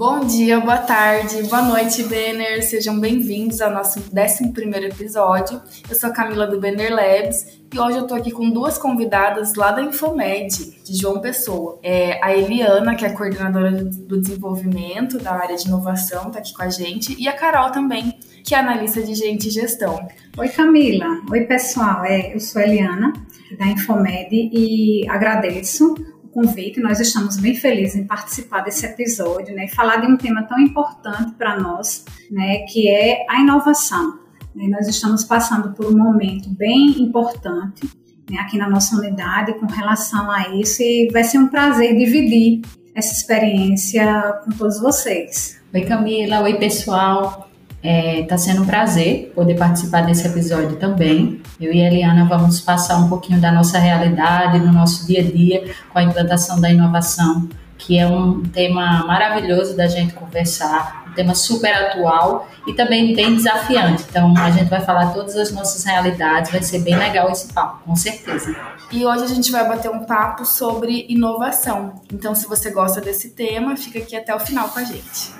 Bom dia, boa tarde, boa noite, Benner. Sejam bem-vindos ao nosso 11 episódio. Eu sou a Camila do Benner Labs e hoje eu tô aqui com duas convidadas lá da Infomed, de João Pessoa. É a Eliana, que é coordenadora do desenvolvimento da área de inovação, tá aqui com a gente, e a Carol também, que é analista de gente e gestão. Oi, Camila. Oi, pessoal. É, eu sou a Eliana, da Infomed, e agradeço convite. Nós estamos bem felizes em participar desse episódio, né, e falar de um tema tão importante para nós, né, que é a inovação. Nós estamos passando por um momento bem importante né, aqui na nossa unidade com relação a isso e vai ser um prazer dividir essa experiência com todos vocês. Oi Camila, oi pessoal. Está é, tá sendo um prazer poder participar desse episódio também. Eu e a Eliana vamos passar um pouquinho da nossa realidade, do nosso dia a dia com a implantação da inovação, que é um tema maravilhoso da gente conversar, um tema super atual e também bem desafiante. Então, a gente vai falar todas as nossas realidades, vai ser bem legal esse papo, com certeza. E hoje a gente vai bater um papo sobre inovação. Então, se você gosta desse tema, fica aqui até o final com a gente.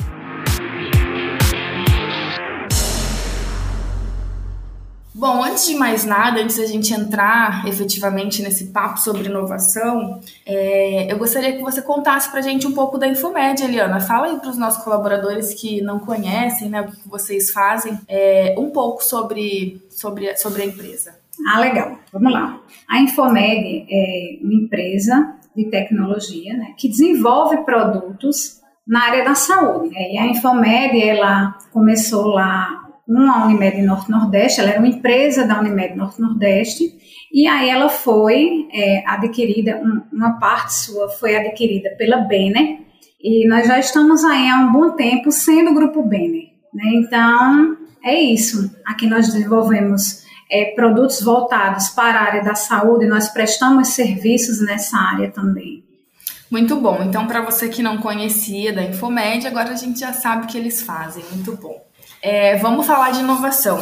Bom, antes de mais nada, antes da gente entrar efetivamente nesse papo sobre inovação, é, eu gostaria que você contasse para a gente um pouco da Infomed, Eliana. Fala aí para os nossos colaboradores que não conhecem né, o que vocês fazem, é, um pouco sobre, sobre, sobre a empresa. Ah, legal. Vamos lá. A Infomed é uma empresa de tecnologia né, que desenvolve produtos na área da saúde. E a Infomed, ela começou lá uma Unimed Norte-Nordeste, ela era uma empresa da Unimed Norte-Nordeste, e aí ela foi é, adquirida, um, uma parte sua foi adquirida pela Benner, e nós já estamos aí há um bom tempo sendo o Grupo Benner. Né? Então, é isso. Aqui nós desenvolvemos é, produtos voltados para a área da saúde, nós prestamos serviços nessa área também. Muito bom. Então, para você que não conhecia da Infomed, agora a gente já sabe o que eles fazem. Muito bom. É, vamos falar de inovação.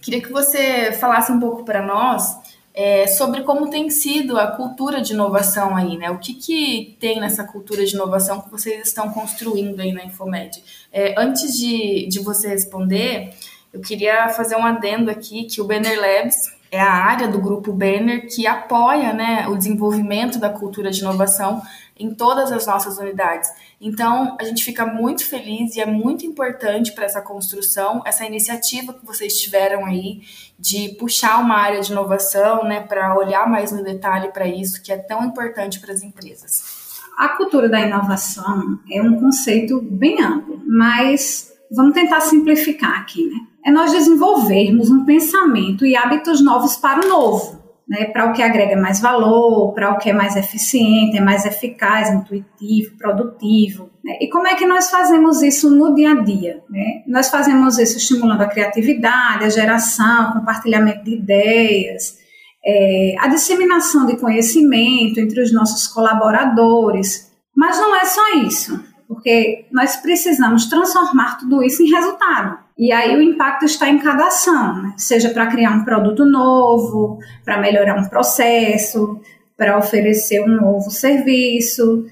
Queria que você falasse um pouco para nós é, sobre como tem sido a cultura de inovação aí, né? O que, que tem nessa cultura de inovação que vocês estão construindo aí na Infomed? É, antes de, de você responder, eu queria fazer um adendo aqui que o Banner Labs é a área do grupo Banner que apoia né, o desenvolvimento da cultura de inovação em todas as nossas unidades. Então, a gente fica muito feliz e é muito importante para essa construção, essa iniciativa que vocês tiveram aí de puxar uma área de inovação, né, para olhar mais no detalhe para isso, que é tão importante para as empresas. A cultura da inovação é um conceito bem amplo, mas vamos tentar simplificar aqui, né? É nós desenvolvermos um pensamento e hábitos novos para o novo né, para o que agrega mais valor, para o que é mais eficiente, é mais eficaz, intuitivo, produtivo. Né? E como é que nós fazemos isso no dia a dia? Né? Nós fazemos isso estimulando a criatividade, a geração, compartilhamento de ideias, é, a disseminação de conhecimento entre os nossos colaboradores. Mas não é só isso, porque nós precisamos transformar tudo isso em resultado. E aí o impacto está em cada ação, né? seja para criar um produto novo, para melhorar um processo, para oferecer um novo serviço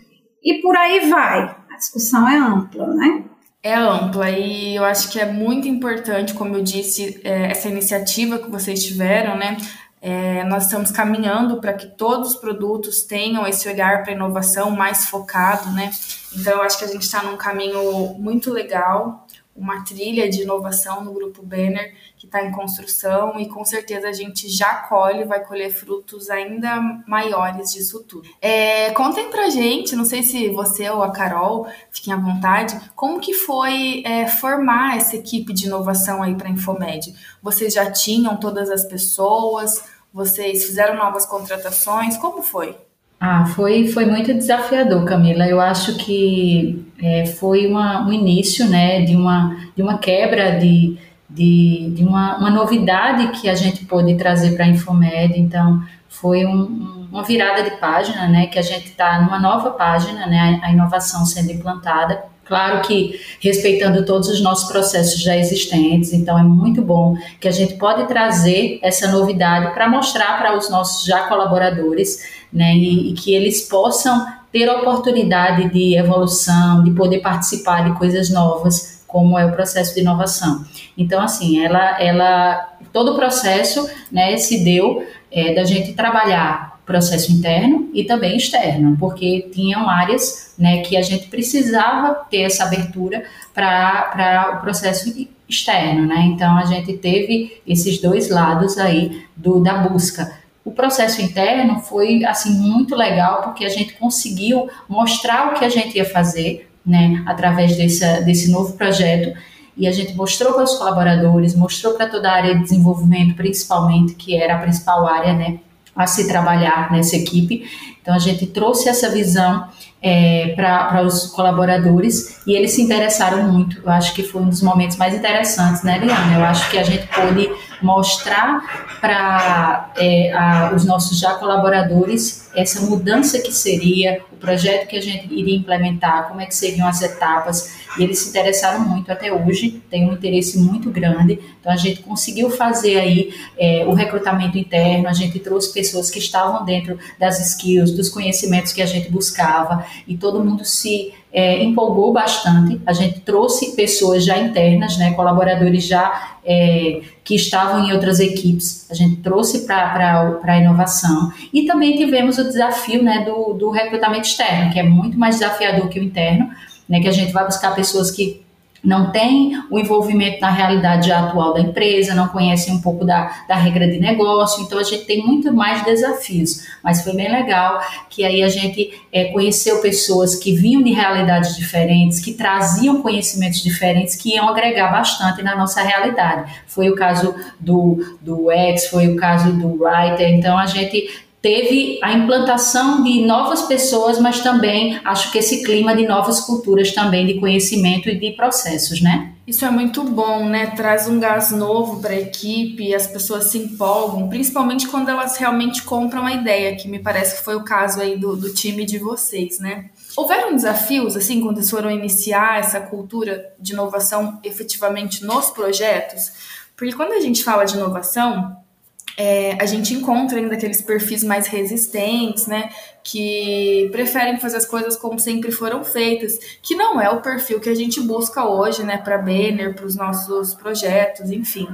e por aí vai. A discussão é ampla, né? É ampla e eu acho que é muito importante, como eu disse, é, essa iniciativa que vocês tiveram, né? É, nós estamos caminhando para que todos os produtos tenham esse olhar para inovação mais focado, né? Então eu acho que a gente está num caminho muito legal uma trilha de inovação no Grupo Banner que está em construção e com certeza a gente já colhe, vai colher frutos ainda maiores disso tudo. É, contem pra gente, não sei se você ou a Carol, fiquem à vontade, como que foi é, formar essa equipe de inovação aí para Infomed? Vocês já tinham todas as pessoas? Vocês fizeram novas contratações? Como foi? Ah, foi, foi muito desafiador, Camila. Eu acho que é, foi uma, um início né, de, uma, de uma quebra de, de, de uma, uma novidade que a gente pôde trazer para a Infomed. Então, foi um, uma virada de página, né, que a gente está numa nova página, né, a inovação sendo implantada. Claro que respeitando todos os nossos processos já existentes, então é muito bom que a gente pode trazer essa novidade para mostrar para os nossos já colaboradores né, e, e, que eles possam ter oportunidade de evolução, de poder participar de coisas novas, como é o processo de inovação. Então, assim, ela, ela todo o processo né, se deu é, da gente trabalhar processo interno e também externo, porque tinham áreas né, que a gente precisava ter essa abertura para o processo externo, né? Então a gente teve esses dois lados aí do, da busca. O processo interno foi assim muito legal porque a gente conseguiu mostrar o que a gente ia fazer, né, através desse, desse novo projeto e a gente mostrou para os colaboradores, mostrou para toda a área de desenvolvimento, principalmente, que era a principal área, né, a se trabalhar nessa equipe. Então a gente trouxe essa visão é, para os colaboradores e eles se interessaram muito. Eu acho que foi um dos momentos mais interessantes, né, Liana? Eu acho que a gente pôde mostrar para é, os nossos já colaboradores essa mudança que seria, o projeto que a gente iria implementar, como é que seriam as etapas, e eles se interessaram muito até hoje, tem um interesse muito grande, então a gente conseguiu fazer aí é, o recrutamento interno, a gente trouxe pessoas que estavam dentro das skills, dos conhecimentos que a gente buscava, e todo mundo se é, empolgou bastante. A gente trouxe pessoas já internas, né, colaboradores já é, que estavam em outras equipes, a gente trouxe para a inovação. E também tivemos o desafio né, do, do recrutamento externo, que é muito mais desafiador que o interno, né, que a gente vai buscar pessoas que não tem o envolvimento na realidade atual da empresa, não conhecem um pouco da, da regra de negócio, então a gente tem muito mais desafios. Mas foi bem legal que aí a gente é, conheceu pessoas que vinham de realidades diferentes, que traziam conhecimentos diferentes, que iam agregar bastante na nossa realidade. Foi o caso do, do X, foi o caso do Writer, então a gente teve a implantação de novas pessoas, mas também acho que esse clima de novas culturas também de conhecimento e de processos, né? Isso é muito bom, né? Traz um gás novo para a equipe, as pessoas se empolgam, principalmente quando elas realmente compram a ideia, que me parece que foi o caso aí do, do time de vocês, né? Houveram desafios, assim, quando vocês foram iniciar essa cultura de inovação efetivamente nos projetos? Porque quando a gente fala de inovação, é, a gente encontra ainda aqueles perfis mais resistentes, né? Que preferem fazer as coisas como sempre foram feitas, que não é o perfil que a gente busca hoje, né? Para Banner, para os nossos projetos, enfim.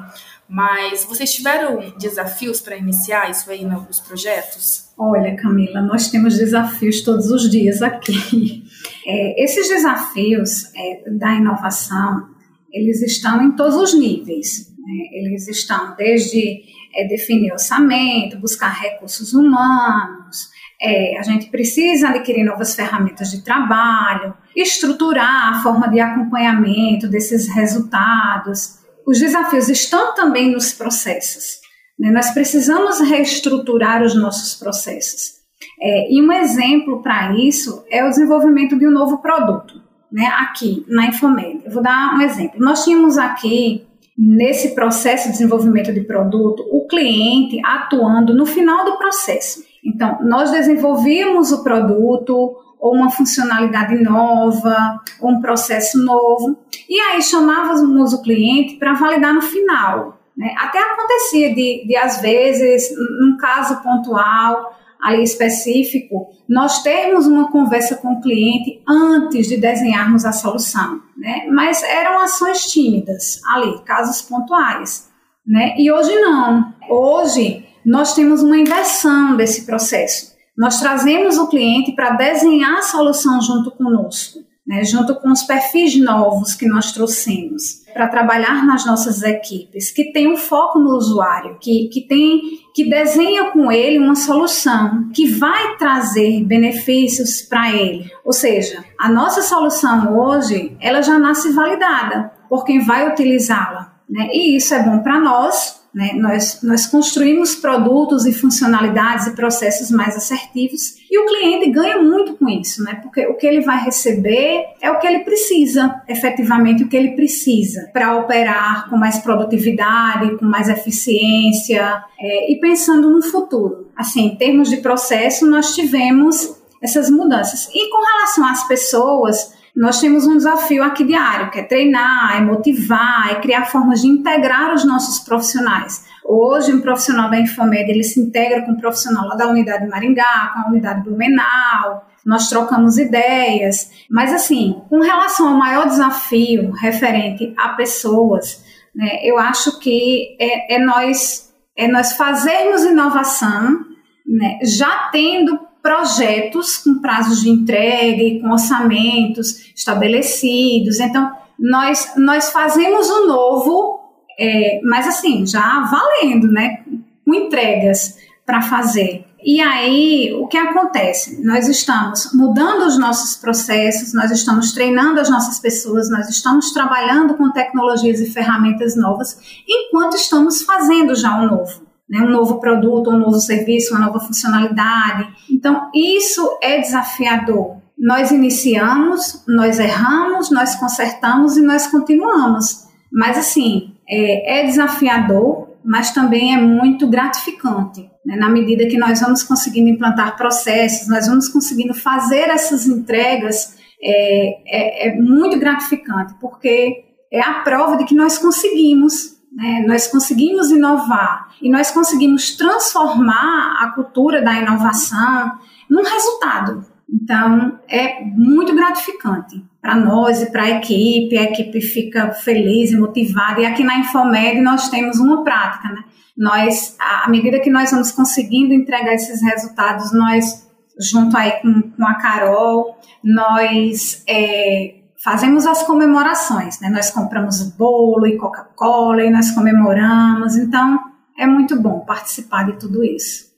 Mas vocês tiveram desafios para iniciar isso aí nos projetos? Olha, Camila, nós temos desafios todos os dias aqui. É, esses desafios é, da inovação, eles estão em todos os níveis. Né? Eles estão desde é, definir orçamento, buscar recursos humanos, é, a gente precisa adquirir novas ferramentas de trabalho, estruturar a forma de acompanhamento desses resultados. Os desafios estão também nos processos. Né? Nós precisamos reestruturar os nossos processos. É, e um exemplo para isso é o desenvolvimento de um novo produto, né? aqui na Infomed. Eu vou dar um exemplo. Nós tínhamos aqui nesse processo de desenvolvimento de produto, o cliente atuando no final do processo. Então, nós desenvolvíamos o produto ou uma funcionalidade nova, ou um processo novo, e aí chamávamos o cliente para validar no final. Né? Até acontecia de, de, às vezes, num caso pontual, ali específico, nós termos uma conversa com o cliente antes de desenharmos a solução, né? Mas eram ações tímidas ali, casos pontuais, né? E hoje não. Hoje nós temos uma inversão desse processo. Nós trazemos o cliente para desenhar a solução junto conosco né, junto com os perfis novos que nós trouxemos para trabalhar nas nossas equipes, que tem um foco no usuário, que, que tem que desenha com ele uma solução que vai trazer benefícios para ele. Ou seja, a nossa solução hoje, ela já nasce validada por quem vai utilizá-la, né? E isso é bom para nós, né? Nós, nós construímos produtos e funcionalidades e processos mais assertivos e o cliente ganha muito com isso, né? porque o que ele vai receber é o que ele precisa, efetivamente o que ele precisa para operar com mais produtividade, com mais eficiência é, e pensando no futuro. Assim, em termos de processo, nós tivemos essas mudanças. E com relação às pessoas, nós temos um desafio aqui diário, que é treinar, é motivar, é criar formas de integrar os nossos profissionais. Hoje, um profissional da Infomed, ele se integra com um profissional lá da unidade Maringá, com a unidade Blumenau, nós trocamos ideias, mas assim, com relação ao maior desafio referente a pessoas, né, eu acho que é, é nós é nós fazermos inovação, né, já tendo projetos com prazos de entrega e com orçamentos estabelecidos. Então, nós, nós fazemos o novo, é, mas assim, já valendo, né? Com entregas para fazer. E aí, o que acontece? Nós estamos mudando os nossos processos, nós estamos treinando as nossas pessoas, nós estamos trabalhando com tecnologias e ferramentas novas, enquanto estamos fazendo já um novo né, um novo produto, um novo serviço, uma nova funcionalidade. Então, isso é desafiador. Nós iniciamos, nós erramos, nós consertamos e nós continuamos. Mas, assim, é, é desafiador, mas também é muito gratificante. Né? Na medida que nós vamos conseguindo implantar processos, nós vamos conseguindo fazer essas entregas, é, é, é muito gratificante, porque é a prova de que nós conseguimos né? Nós conseguimos inovar e nós conseguimos transformar a cultura da inovação num resultado. Então, é muito gratificante para nós e para a equipe. A equipe fica feliz e motivada. E aqui na Infomed nós temos uma prática, né? Nós, à medida que nós vamos conseguindo entregar esses resultados, nós, junto aí com, com a Carol, nós é, fazemos as comemorações, né? Nós compramos bolo e Coca-Cola e nós comemoramos, então é muito bom participar de tudo isso.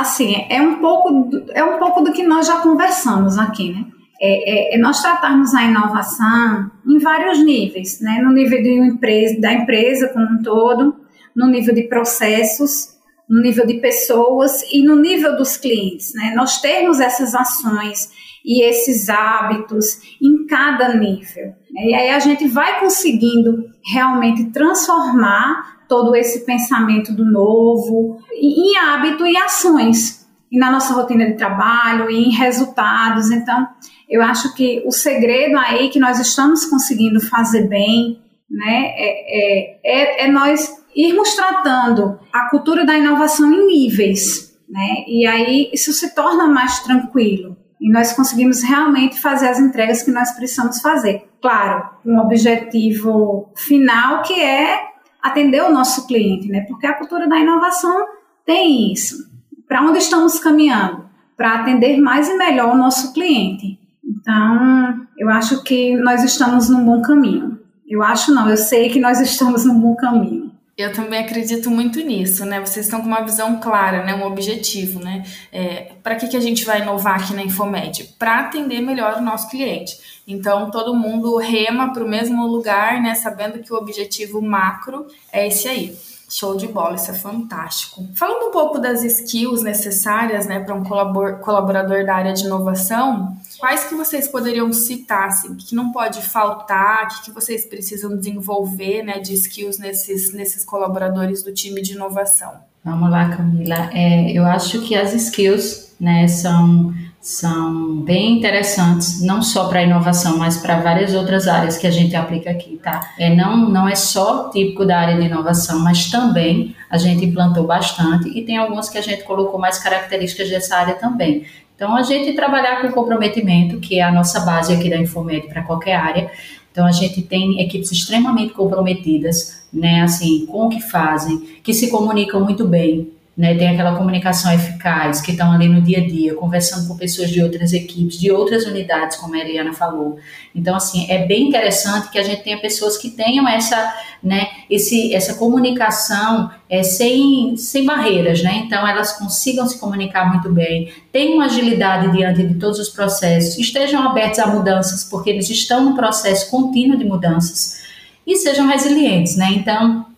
Assim, é um pouco do, é um pouco do que nós já conversamos aqui, né? É, é, é nós tratarmos a inovação em vários níveis, né? No nível de empresa, da empresa como um todo, no nível de processos, no nível de pessoas e no nível dos clientes, né? Nós termos essas ações e esses hábitos em cada nível. Né? E aí a gente vai conseguindo realmente transformar todo esse pensamento do novo em hábito e ações, e na nossa rotina de trabalho, e em resultados. Então, eu acho que o segredo aí que nós estamos conseguindo fazer bem, né, é, é, é, é nós irmos tratando a cultura da inovação em níveis, né, e aí isso se torna mais tranquilo. E nós conseguimos realmente fazer as entregas que nós precisamos fazer. Claro, um objetivo final que é atender o nosso cliente, né? Porque a cultura da inovação tem isso. Para onde estamos caminhando? Para atender mais e melhor o nosso cliente. Então, eu acho que nós estamos num bom caminho. Eu acho não, eu sei que nós estamos num bom caminho. Eu também acredito muito nisso, né? Vocês estão com uma visão clara, né? Um objetivo, né? É, para que, que a gente vai inovar aqui na Infomed? Para atender melhor o nosso cliente. Então, todo mundo rema para o mesmo lugar, né? Sabendo que o objetivo macro é esse aí. Show de bola, isso é fantástico. Falando um pouco das skills necessárias, né, para um colaborador da área de inovação, quais que vocês poderiam citar, assim, que não pode faltar, o que vocês precisam desenvolver, né, de skills nesses, nesses colaboradores do time de inovação? Vamos lá, Camila. É, eu acho que as skills, né, são são bem interessantes, não só para inovação, mas para várias outras áreas que a gente aplica aqui, tá? É, não, não é só típico da área de inovação, mas também a gente implantou bastante e tem algumas que a gente colocou mais características dessa área também. Então, a gente trabalhar com comprometimento, que é a nossa base aqui da Infomed para qualquer área. Então, a gente tem equipes extremamente comprometidas, né, assim, com o que fazem, que se comunicam muito bem, né, tem aquela comunicação eficaz, que estão ali no dia a dia, conversando com pessoas de outras equipes, de outras unidades, como a Eliana falou. Então, assim, é bem interessante que a gente tenha pessoas que tenham essa, né, esse, essa comunicação é, sem, sem barreiras, né? Então, elas consigam se comunicar muito bem, tenham agilidade diante de todos os processos, estejam abertos a mudanças, porque eles estão no processo contínuo de mudanças, e sejam resilientes, né? Então,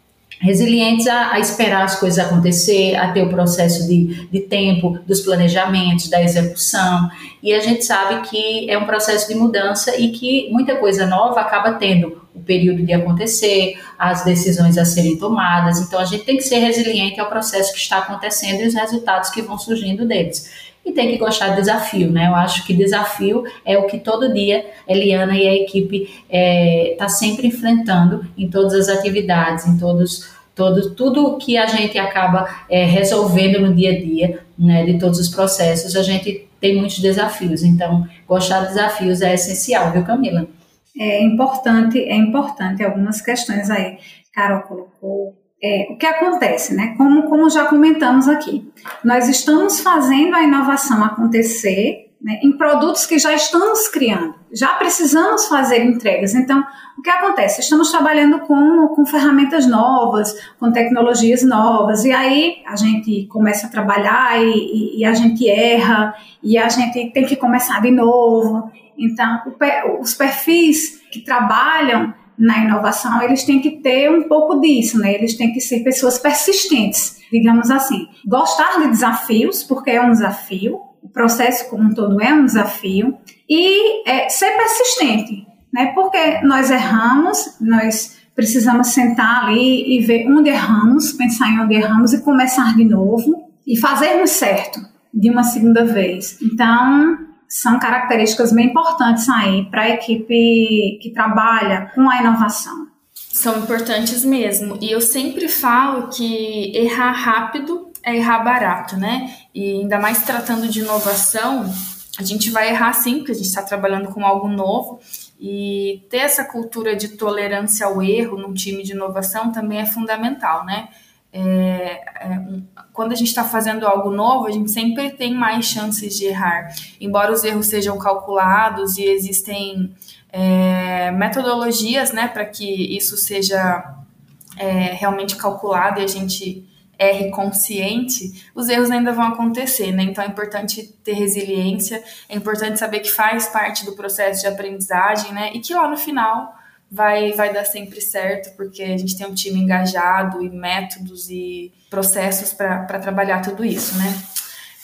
resilientes a, a, esperar as coisas acontecer, a ter o processo de, de tempo dos planejamentos, da execução. E a gente sabe que é um processo de mudança e que muita coisa nova acaba tendo o período de acontecer, as decisões a serem tomadas. Então a gente tem que ser resiliente ao processo que está acontecendo e os resultados que vão surgindo deles e tem que gostar de desafio, né? Eu acho que desafio é o que todo dia Eliana e a equipe está é, tá sempre enfrentando em todas as atividades, em todos, todo, tudo que a gente acaba é, resolvendo no dia a dia, né? De todos os processos, a gente tem muitos desafios. Então, gostar de desafios é essencial, viu, Camila? É importante, é importante algumas questões aí. Carol colocou é, o que acontece, né? Como, como já comentamos aqui, nós estamos fazendo a inovação acontecer né, em produtos que já estamos criando, já precisamos fazer entregas. Então, o que acontece? Estamos trabalhando com, com ferramentas novas, com tecnologias novas, e aí a gente começa a trabalhar e, e, e a gente erra, e a gente tem que começar de novo. Então, o, os perfis que trabalham na inovação, eles têm que ter um pouco disso, né? Eles têm que ser pessoas persistentes, digamos assim. Gostar de desafios, porque é um desafio, o processo como um todo é um desafio, e é, ser persistente, né? Porque nós erramos, nós precisamos sentar ali e ver onde erramos, pensar em onde erramos e começar de novo e fazermos certo de uma segunda vez. Então, são características bem importantes aí para a equipe que trabalha com a inovação. São importantes mesmo. E eu sempre falo que errar rápido é errar barato, né? E ainda mais tratando de inovação, a gente vai errar sim, porque a gente está trabalhando com algo novo. E ter essa cultura de tolerância ao erro num time de inovação também é fundamental, né? É, é, quando a gente está fazendo algo novo, a gente sempre tem mais chances de errar. Embora os erros sejam calculados e existem é, metodologias né, para que isso seja é, realmente calculado e a gente erre consciente, os erros ainda vão acontecer, né? Então é importante ter resiliência, é importante saber que faz parte do processo de aprendizagem, né? E que lá no final vai, vai dar sempre certo, porque a gente tem um time engajado e métodos e processos para trabalhar tudo isso, né?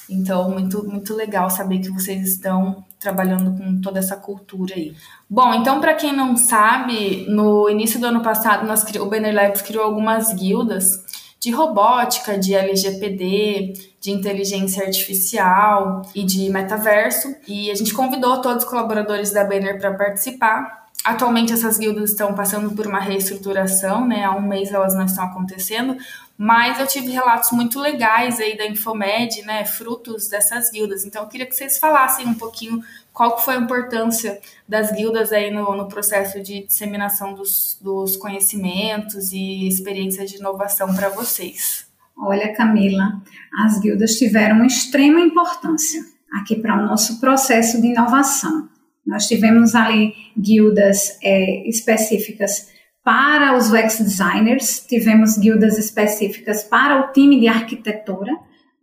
Então, muito, muito legal saber que vocês estão trabalhando com toda essa cultura aí. Bom, então, para quem não sabe, no início do ano passado, nós, o Banner Labs criou algumas guildas de robótica, de LGPD, de inteligência artificial e de metaverso. E a gente convidou todos os colaboradores da Banner para participar. Atualmente essas guildas estão passando por uma reestruturação, né? Há um mês elas não estão acontecendo, mas eu tive relatos muito legais aí da Infomed, né? Frutos dessas guildas. Então eu queria que vocês falassem um pouquinho qual foi a importância das guildas aí no, no processo de disseminação dos, dos conhecimentos e experiências de inovação para vocês. Olha, Camila, as guildas tiveram uma extrema importância aqui para o nosso processo de inovação. Nós tivemos ali guildas é, específicas para os UX designers, tivemos guildas específicas para o time de arquitetura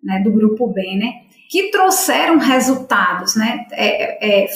né, do grupo Bene, que trouxeram resultados, né, é, é,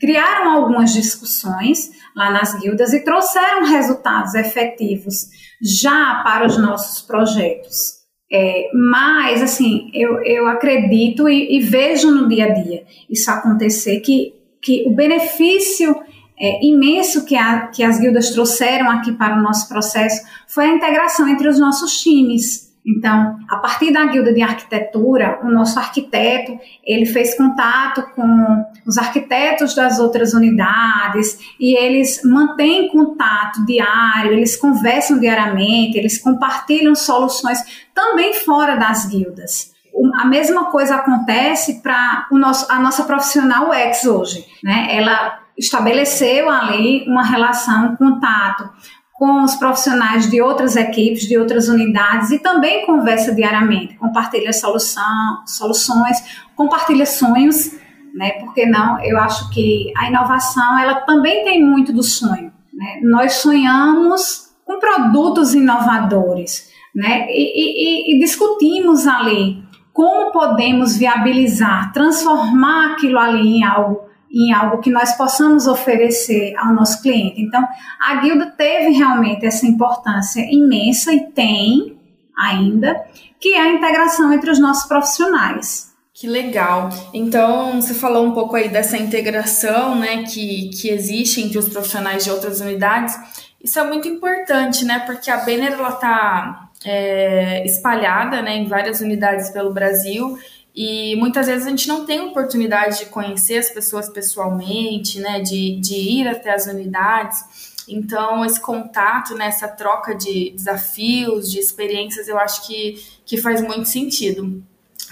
criaram algumas discussões lá nas guildas e trouxeram resultados efetivos já para os nossos projetos. É, mas, assim, eu, eu acredito e, e vejo no dia a dia isso acontecer, que que o benefício é, imenso que, a, que as guildas trouxeram aqui para o nosso processo foi a integração entre os nossos times. Então, a partir da guilda de arquitetura, o nosso arquiteto, ele fez contato com os arquitetos das outras unidades e eles mantêm contato diário, eles conversam diariamente, eles compartilham soluções também fora das guildas a mesma coisa acontece para a nossa profissional UX hoje. Né? Ela estabeleceu ali uma relação, um contato com os profissionais de outras equipes, de outras unidades e também conversa diariamente, compartilha solução, soluções, compartilha sonhos, né? Porque não? Eu acho que a inovação ela também tem muito do sonho. Né? Nós sonhamos com produtos inovadores, né? E, e, e discutimos ali como podemos viabilizar, transformar aquilo ali em algo em algo que nós possamos oferecer ao nosso cliente. Então, a guilda teve realmente essa importância imensa e tem ainda, que é a integração entre os nossos profissionais. Que legal. Então, você falou um pouco aí dessa integração, né, que, que existe entre os profissionais de outras unidades. Isso é muito importante, né, porque a Banner, ela tá é, espalhada, né, em várias unidades pelo Brasil e muitas vezes a gente não tem oportunidade de conhecer as pessoas pessoalmente, né, de, de ir até as unidades. Então, esse contato, né, essa troca de desafios, de experiências, eu acho que, que faz muito sentido.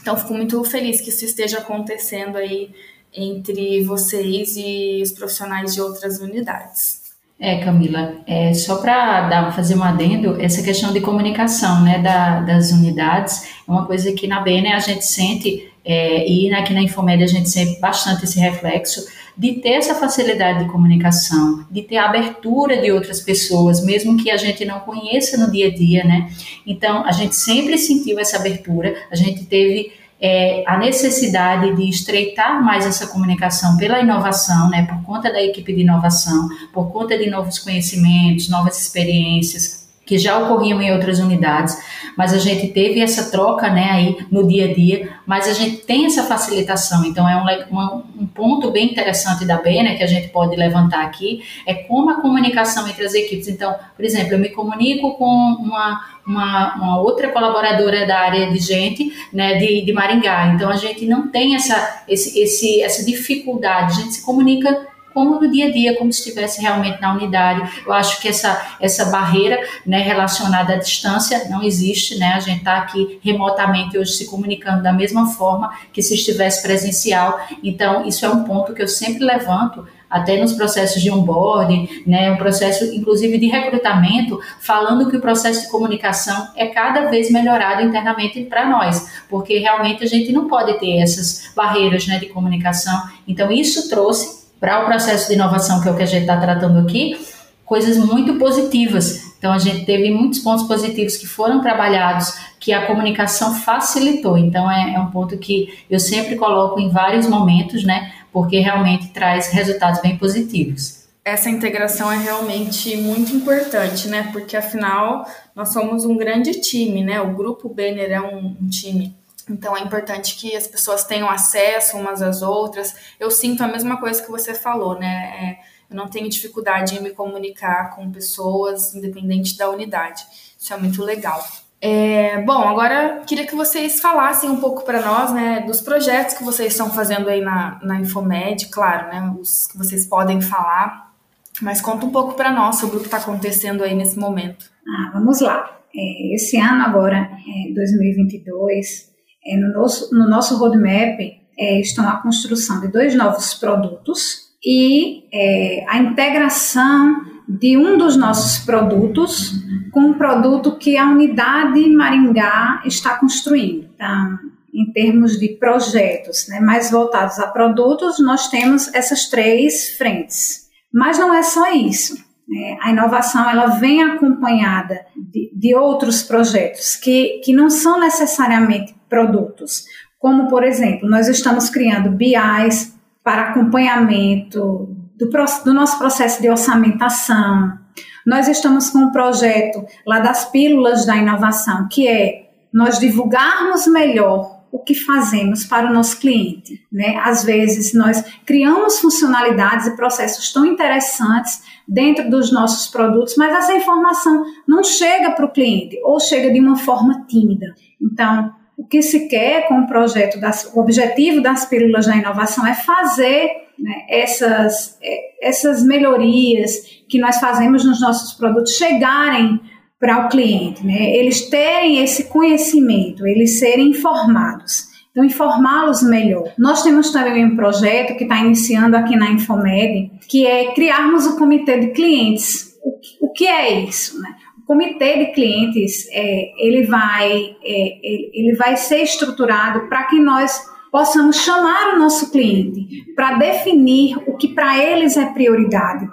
Então, fico muito feliz que isso esteja acontecendo aí entre vocês e os profissionais de outras unidades. É, Camila, é, só para fazer um adendo, essa questão de comunicação né, da, das unidades é uma coisa que na BN a gente sente, é, e aqui na Infomédia a gente sente bastante esse reflexo, de ter essa facilidade de comunicação, de ter a abertura de outras pessoas, mesmo que a gente não conheça no dia a dia, né? Então, a gente sempre sentiu essa abertura, a gente teve é, a necessidade de estreitar mais essa comunicação pela inovação, né, por conta da equipe de inovação, por conta de novos conhecimentos, novas experiências que já ocorriam em outras unidades, mas a gente teve essa troca, né, aí no dia a dia, mas a gente tem essa facilitação, então é um, um, ponto bem interessante da BENA que a gente pode levantar aqui, é como a comunicação entre as equipes, então, por exemplo, eu me comunico com uma uma, uma, outra colaboradora da área de gente, né, de, de Maringá. Então a gente não tem essa, esse, esse, essa dificuldade, a gente se comunica como no dia a dia, como se estivesse realmente na unidade. Eu acho que essa, essa barreira né, relacionada à distância não existe, né? A gente está aqui remotamente hoje se comunicando da mesma forma que se estivesse presencial. Então, isso é um ponto que eu sempre levanto até nos processos de onboarding, né, um processo inclusive de recrutamento, falando que o processo de comunicação é cada vez melhorado internamente para nós, porque realmente a gente não pode ter essas barreiras né, de comunicação. Então, isso trouxe para o processo de inovação, que é o que a gente está tratando aqui, coisas muito positivas. Então, a gente teve muitos pontos positivos que foram trabalhados, que a comunicação facilitou. Então, é, é um ponto que eu sempre coloco em vários momentos, né? porque realmente traz resultados bem positivos. Essa integração é realmente muito importante, né? Porque afinal nós somos um grande time, né? O grupo Banner é um, um time. Então é importante que as pessoas tenham acesso umas às outras. Eu sinto a mesma coisa que você falou, né? É, eu não tenho dificuldade em me comunicar com pessoas, independente da unidade. Isso é muito legal. É, bom, agora queria que vocês falassem um pouco para nós, né, dos projetos que vocês estão fazendo aí na, na Infomed, claro, né, os que vocês podem falar, mas conta um pouco para nós sobre o que está acontecendo aí nesse momento. Ah, vamos lá. É, esse ano agora, é, 2022, é, no, nosso, no nosso roadmap é, estão a construção de dois novos produtos e é, a integração de um dos nossos produtos com um produto que a unidade Maringá está construindo. Então, em termos de projetos né, mais voltados a produtos, nós temos essas três frentes. Mas não é só isso. Né? A inovação ela vem acompanhada de, de outros projetos que, que não são necessariamente produtos. Como, por exemplo, nós estamos criando BIs para acompanhamento do, do nosso processo de orçamentação. Nós estamos com um projeto lá das pílulas da inovação, que é nós divulgarmos melhor o que fazemos para o nosso cliente. Né? Às vezes, nós criamos funcionalidades e processos tão interessantes dentro dos nossos produtos, mas essa informação não chega para o cliente ou chega de uma forma tímida. Então, o que se quer com o projeto, das, o objetivo das pílulas da inovação é fazer né, essas, é, essas melhorias que nós fazemos nos nossos produtos chegarem para o cliente, né, eles terem esse conhecimento, eles serem informados. Então, informá-los melhor. Nós temos também um projeto que está iniciando aqui na Infomed, que é criarmos o comitê de clientes o, o que é isso, né? O comitê de clientes, é, ele, vai, é, ele vai ser estruturado para que nós possamos chamar o nosso cliente para definir o que para eles é prioridade.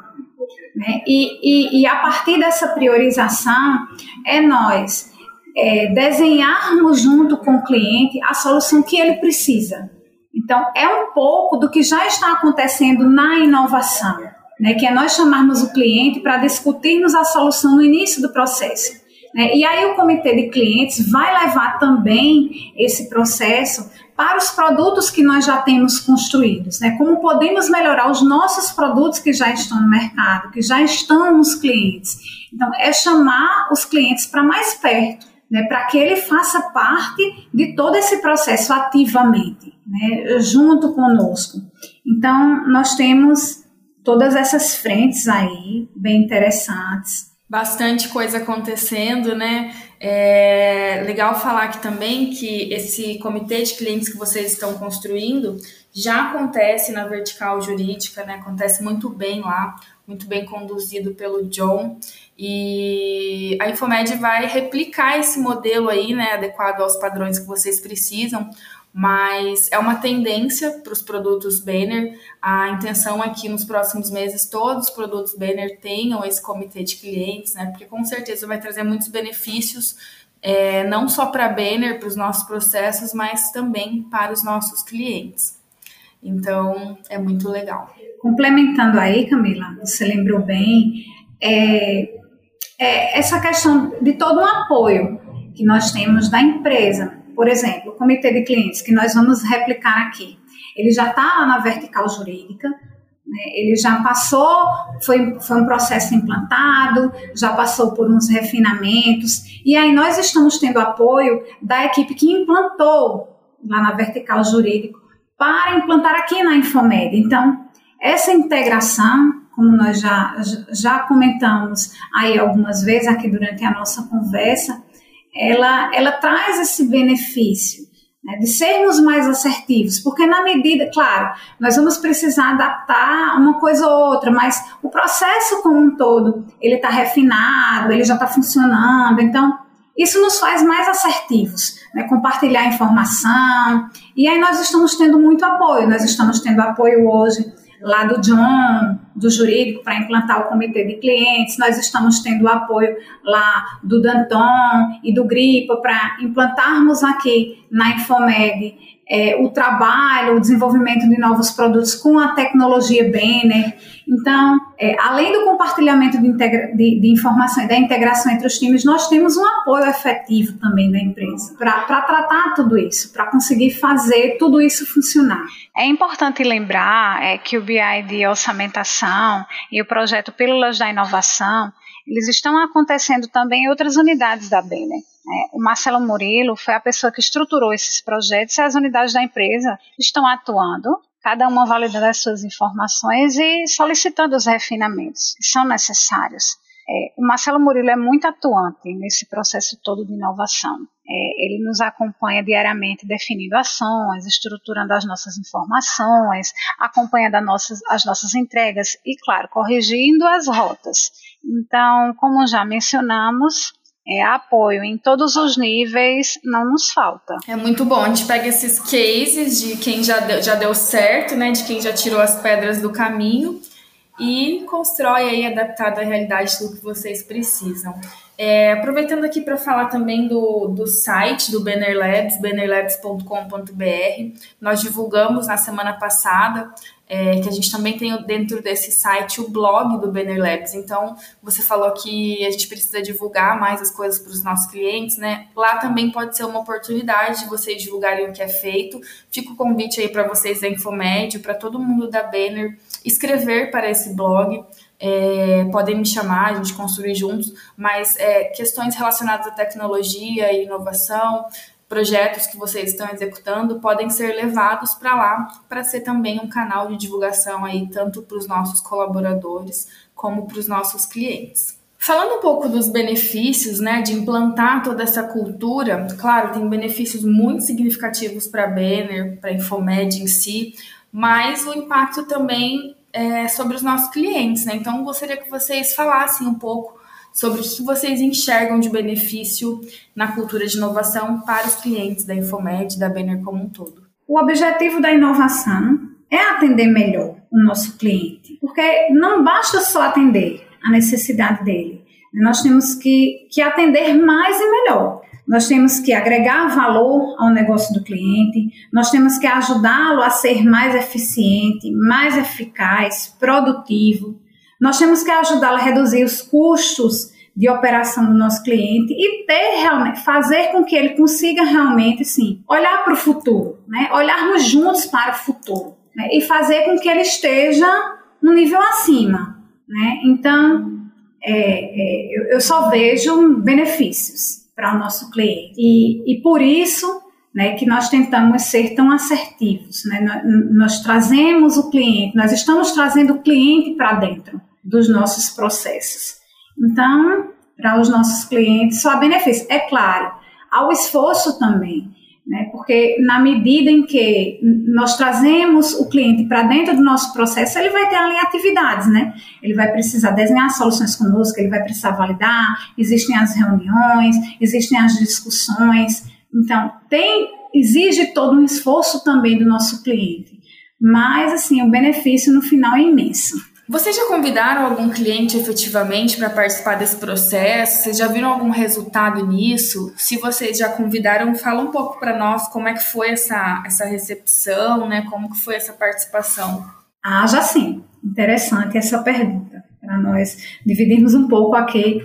Né? E, e, e, a partir dessa priorização, é nós é, desenharmos junto com o cliente a solução que ele precisa. Então, é um pouco do que já está acontecendo na inovação, né? que é nós chamarmos o cliente para discutirmos a solução no início do processo. Né? E aí o comitê de clientes vai levar também esse processo para os produtos que nós já temos construídos, né? Como podemos melhorar os nossos produtos que já estão no mercado, que já estão nos clientes. Então, é chamar os clientes para mais perto, né? Para que ele faça parte de todo esse processo ativamente, né? Junto conosco. Então, nós temos todas essas frentes aí bem interessantes bastante coisa acontecendo, né? É legal falar aqui também que esse comitê de clientes que vocês estão construindo já acontece na vertical jurídica, né? Acontece muito bem lá, muito bem conduzido pelo John. E a Infomed vai replicar esse modelo aí, né, adequado aos padrões que vocês precisam, mas é uma tendência para os produtos Banner. A intenção é que nos próximos meses todos os produtos Banner tenham esse comitê de clientes, né? Porque com certeza vai trazer muitos benefícios, é, não só para Banner, para os nossos processos, mas também para os nossos clientes. Então, é muito legal. Complementando aí, Camila, você lembrou bem, é, é essa questão de todo o apoio que nós temos da empresa por exemplo, o comitê de clientes que nós vamos replicar aqui, ele já está lá na vertical jurídica, né? ele já passou, foi, foi um processo implantado, já passou por uns refinamentos, e aí nós estamos tendo apoio da equipe que implantou lá na vertical jurídico para implantar aqui na Infomed. Então, essa integração, como nós já, já comentamos aí algumas vezes aqui durante a nossa conversa, ela, ela traz esse benefício né, de sermos mais assertivos, porque na medida, claro, nós vamos precisar adaptar uma coisa ou outra, mas o processo como um todo, ele está refinado, ele já está funcionando, então isso nos faz mais assertivos, né, compartilhar informação, e aí nós estamos tendo muito apoio, nós estamos tendo apoio hoje lá do John, do jurídico, para implantar o comitê de clientes. Nós estamos tendo o apoio lá do Danton e do Gripa para implantarmos aqui na Infomed é, o trabalho, o desenvolvimento de novos produtos com a tecnologia Banner. Então, é, além do compartilhamento de, integra de, de, informação e da integração entre os times, nós temos um apoio efetivo também da empresa para tratar tudo isso, para conseguir fazer tudo isso funcionar. É importante lembrar é, que o BI de orçamentação e o projeto Pílulas da Inovação eles estão acontecendo também em outras unidades da Banner. É, o Marcelo Murilo foi a pessoa que estruturou esses projetos e as unidades da empresa estão atuando, cada uma validando as suas informações e solicitando os refinamentos que são necessários. É, o Marcelo Murilo é muito atuante nesse processo todo de inovação. É, ele nos acompanha diariamente definindo ações, estruturando as nossas informações, acompanhando nossas, as nossas entregas e, claro, corrigindo as rotas. Então, como já mencionamos, é, apoio em todos os níveis não nos falta. É muito bom. A gente pega esses cases de quem já deu, já deu certo, né? De quem já tirou as pedras do caminho e constrói aí adaptado à realidade do que vocês precisam. É, aproveitando aqui para falar também do, do site do Banner Labs, bannerlabs.com.br, nós divulgamos na semana passada é, que a gente também tem dentro desse site o blog do Banner Labs. Então, você falou que a gente precisa divulgar mais as coisas para os nossos clientes, né? Lá também pode ser uma oportunidade de vocês divulgarem o que é feito. Fica o convite aí para vocês da Infomédio, para todo mundo da Banner, escrever para esse blog. É, podem me chamar, a gente construir juntos, mas é, questões relacionadas à tecnologia e inovação, projetos que vocês estão executando podem ser levados para lá para ser também um canal de divulgação aí tanto para os nossos colaboradores como para os nossos clientes. Falando um pouco dos benefícios, né, de implantar toda essa cultura, claro, tem benefícios muito significativos para a Banner, para a Infomed em si, mas o impacto também é, sobre os nossos clientes, né? Então, gostaria que vocês falassem um pouco sobre o que vocês enxergam de benefício na cultura de inovação para os clientes da Infomed, da Banner como um todo. O objetivo da inovação é atender melhor o nosso cliente, porque não basta só atender a necessidade dele, nós temos que, que atender mais e melhor. Nós temos que agregar valor ao negócio do cliente, nós temos que ajudá-lo a ser mais eficiente, mais eficaz, produtivo. Nós temos que ajudá-lo a reduzir os custos de operação do nosso cliente e ter realmente, fazer com que ele consiga realmente, sim, olhar para o futuro, né? Olharmos juntos para o futuro né? e fazer com que ele esteja no nível acima, né? Então, é, é, eu só vejo benefícios para o nosso cliente. E, e por isso né, que nós tentamos ser tão assertivos. Né? Nós, nós trazemos o cliente, nós estamos trazendo o cliente para dentro dos nossos processos. Então, para os nossos clientes, só benefício. É claro, há o esforço também né? Porque na medida em que nós trazemos o cliente para dentro do nosso processo, ele vai ter ali atividades, né? Ele vai precisar desenhar soluções conosco, ele vai precisar validar, existem as reuniões, existem as discussões. Então, tem exige todo um esforço também do nosso cliente. Mas assim, o benefício no final é imenso. Vocês já convidaram algum cliente efetivamente para participar desse processo? Vocês já viram algum resultado nisso? Se vocês já convidaram, fala um pouco para nós como é que foi essa, essa recepção, né? Como que foi essa participação? Ah, já sim. Interessante essa pergunta para nós dividirmos um pouco aqui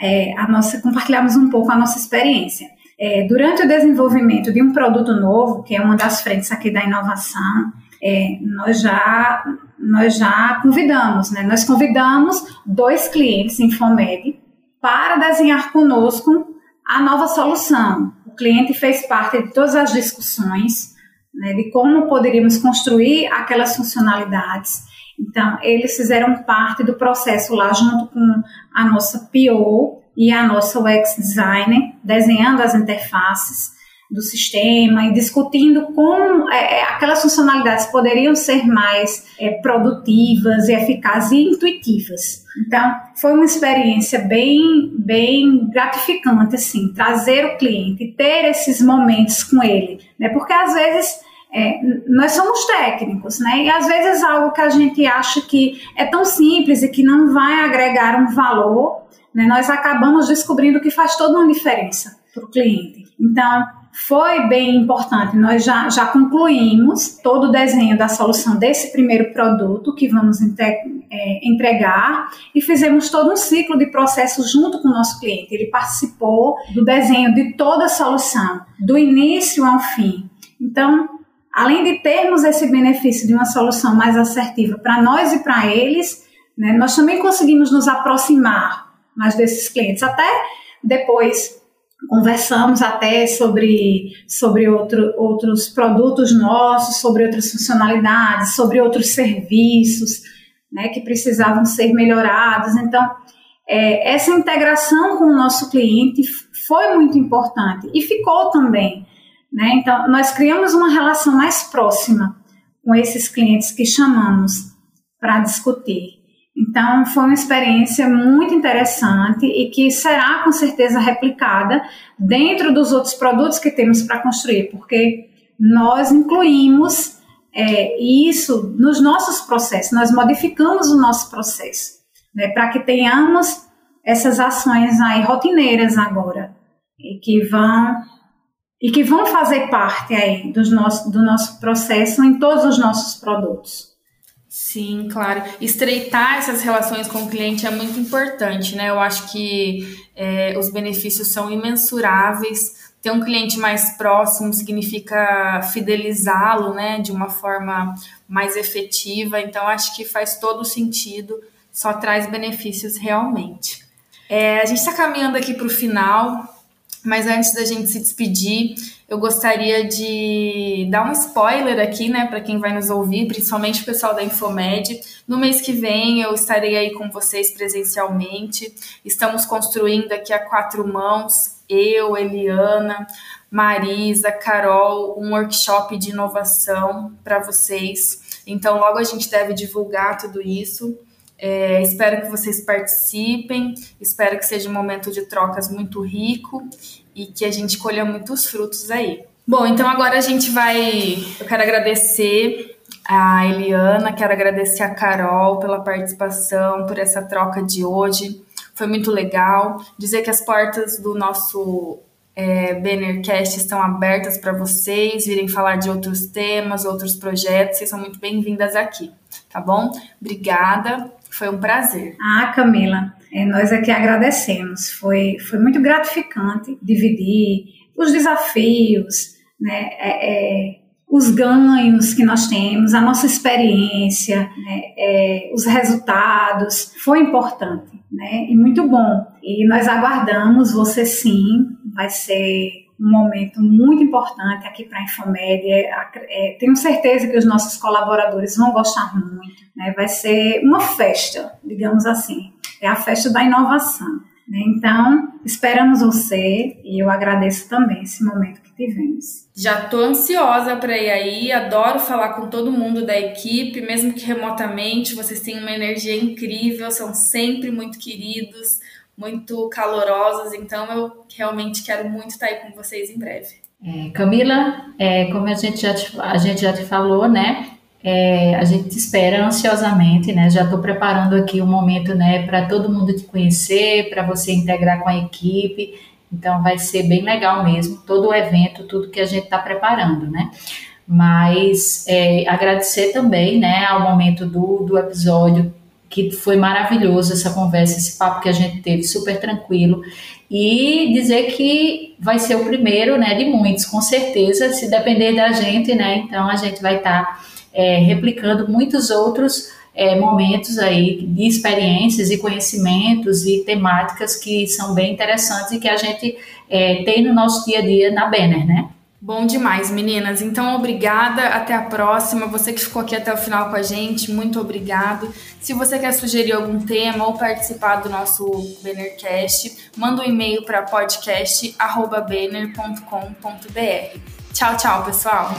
é, a nossa, compartilharmos um pouco a nossa experiência. É, durante o desenvolvimento de um produto novo, que é uma das frentes aqui da inovação, é, nós já nós já convidamos, né? Nós convidamos dois clientes Infomed para desenhar conosco a nova solução. O cliente fez parte de todas as discussões né, de como poderíamos construir aquelas funcionalidades. Então, eles fizeram parte do processo lá junto com a nossa PO e a nossa UX designer, desenhando as interfaces do sistema e discutindo como é, é, aquelas funcionalidades poderiam ser mais é, produtivas eficazes e intuitivas. Então, foi uma experiência bem, bem gratificante, assim, trazer o cliente, ter esses momentos com ele, né? Porque às vezes é, nós somos técnicos, né? E às vezes algo que a gente acha que é tão simples e que não vai agregar um valor, né? Nós acabamos descobrindo que faz toda uma diferença para o cliente. Então, foi bem importante. Nós já, já concluímos todo o desenho da solução desse primeiro produto que vamos é, entregar e fizemos todo um ciclo de processo junto com o nosso cliente. Ele participou do desenho de toda a solução, do início ao fim. Então, além de termos esse benefício de uma solução mais assertiva para nós e para eles, né, nós também conseguimos nos aproximar mais desses clientes. Até depois Conversamos até sobre, sobre outro, outros produtos nossos, sobre outras funcionalidades, sobre outros serviços né, que precisavam ser melhorados. Então, é, essa integração com o nosso cliente foi muito importante e ficou também. Né? Então, nós criamos uma relação mais próxima com esses clientes que chamamos para discutir. Então, foi uma experiência muito interessante e que será com certeza replicada dentro dos outros produtos que temos para construir, porque nós incluímos é, isso nos nossos processos, nós modificamos o nosso processo né, para que tenhamos essas ações aí rotineiras agora e que vão e que vão fazer parte aí dos nosso, do nosso processo em todos os nossos produtos. Sim, claro. Estreitar essas relações com o cliente é muito importante, né? Eu acho que é, os benefícios são imensuráveis. Ter um cliente mais próximo significa fidelizá-lo, né, de uma forma mais efetiva. Então, acho que faz todo sentido, só traz benefícios realmente. É, a gente está caminhando aqui para o final. Mas antes da gente se despedir, eu gostaria de dar um spoiler aqui, né, para quem vai nos ouvir, principalmente o pessoal da Infomed. No mês que vem eu estarei aí com vocês presencialmente. Estamos construindo aqui a quatro mãos, eu, Eliana, Marisa, Carol, um workshop de inovação para vocês Então, logo a gente deve divulgar tudo isso. É, espero que vocês participem, espero que seja um momento de trocas muito rico e que a gente colha muitos frutos aí. Bom, então agora a gente vai. Eu quero agradecer a Eliana, quero agradecer a Carol pela participação, por essa troca de hoje. Foi muito legal. Dizer que as portas do nosso é, Bannercast estão abertas para vocês virem falar de outros temas, outros projetos. Vocês são muito bem-vindas aqui, tá bom? Obrigada, foi um prazer. Ah, Camila, é, nós aqui agradecemos. Foi, foi muito gratificante dividir os desafios, né? É, é, os ganhos que nós temos, a nossa experiência, né, é, os resultados, foi importante, né, e muito bom. E nós aguardamos você sim, vai ser um momento muito importante aqui para a Infomédia. É, tenho certeza que os nossos colaboradores vão gostar muito. Né? Vai ser uma festa, digamos assim. É a festa da inovação. Né? Então, esperamos você e eu agradeço também esse momento que tivemos. Já estou ansiosa para ir aí, adoro falar com todo mundo da equipe, mesmo que remotamente, vocês têm uma energia incrível, são sempre muito queridos, muito calorosos, então eu realmente quero muito estar aí com vocês em breve. É, Camila, é, como a gente, já te, a gente já te falou, né? É, a gente espera ansiosamente, né? Já estou preparando aqui um momento, né, para todo mundo te conhecer, para você integrar com a equipe. Então, vai ser bem legal mesmo, todo o evento, tudo que a gente está preparando, né? Mas é, agradecer também, né, ao momento do, do episódio, que foi maravilhoso essa conversa, esse papo que a gente teve, super tranquilo. E dizer que vai ser o primeiro, né, de muitos, com certeza, se depender da gente, né? Então, a gente vai estar. Tá é, replicando muitos outros é, momentos aí de experiências e conhecimentos e temáticas que são bem interessantes e que a gente é, tem no nosso dia a dia na Banner, né? Bom demais, meninas. Então, obrigada. Até a próxima. Você que ficou aqui até o final com a gente, muito obrigado. Se você quer sugerir algum tema ou participar do nosso Bannercast, manda um e-mail para podcast.banner.com.br. Tchau, tchau, pessoal.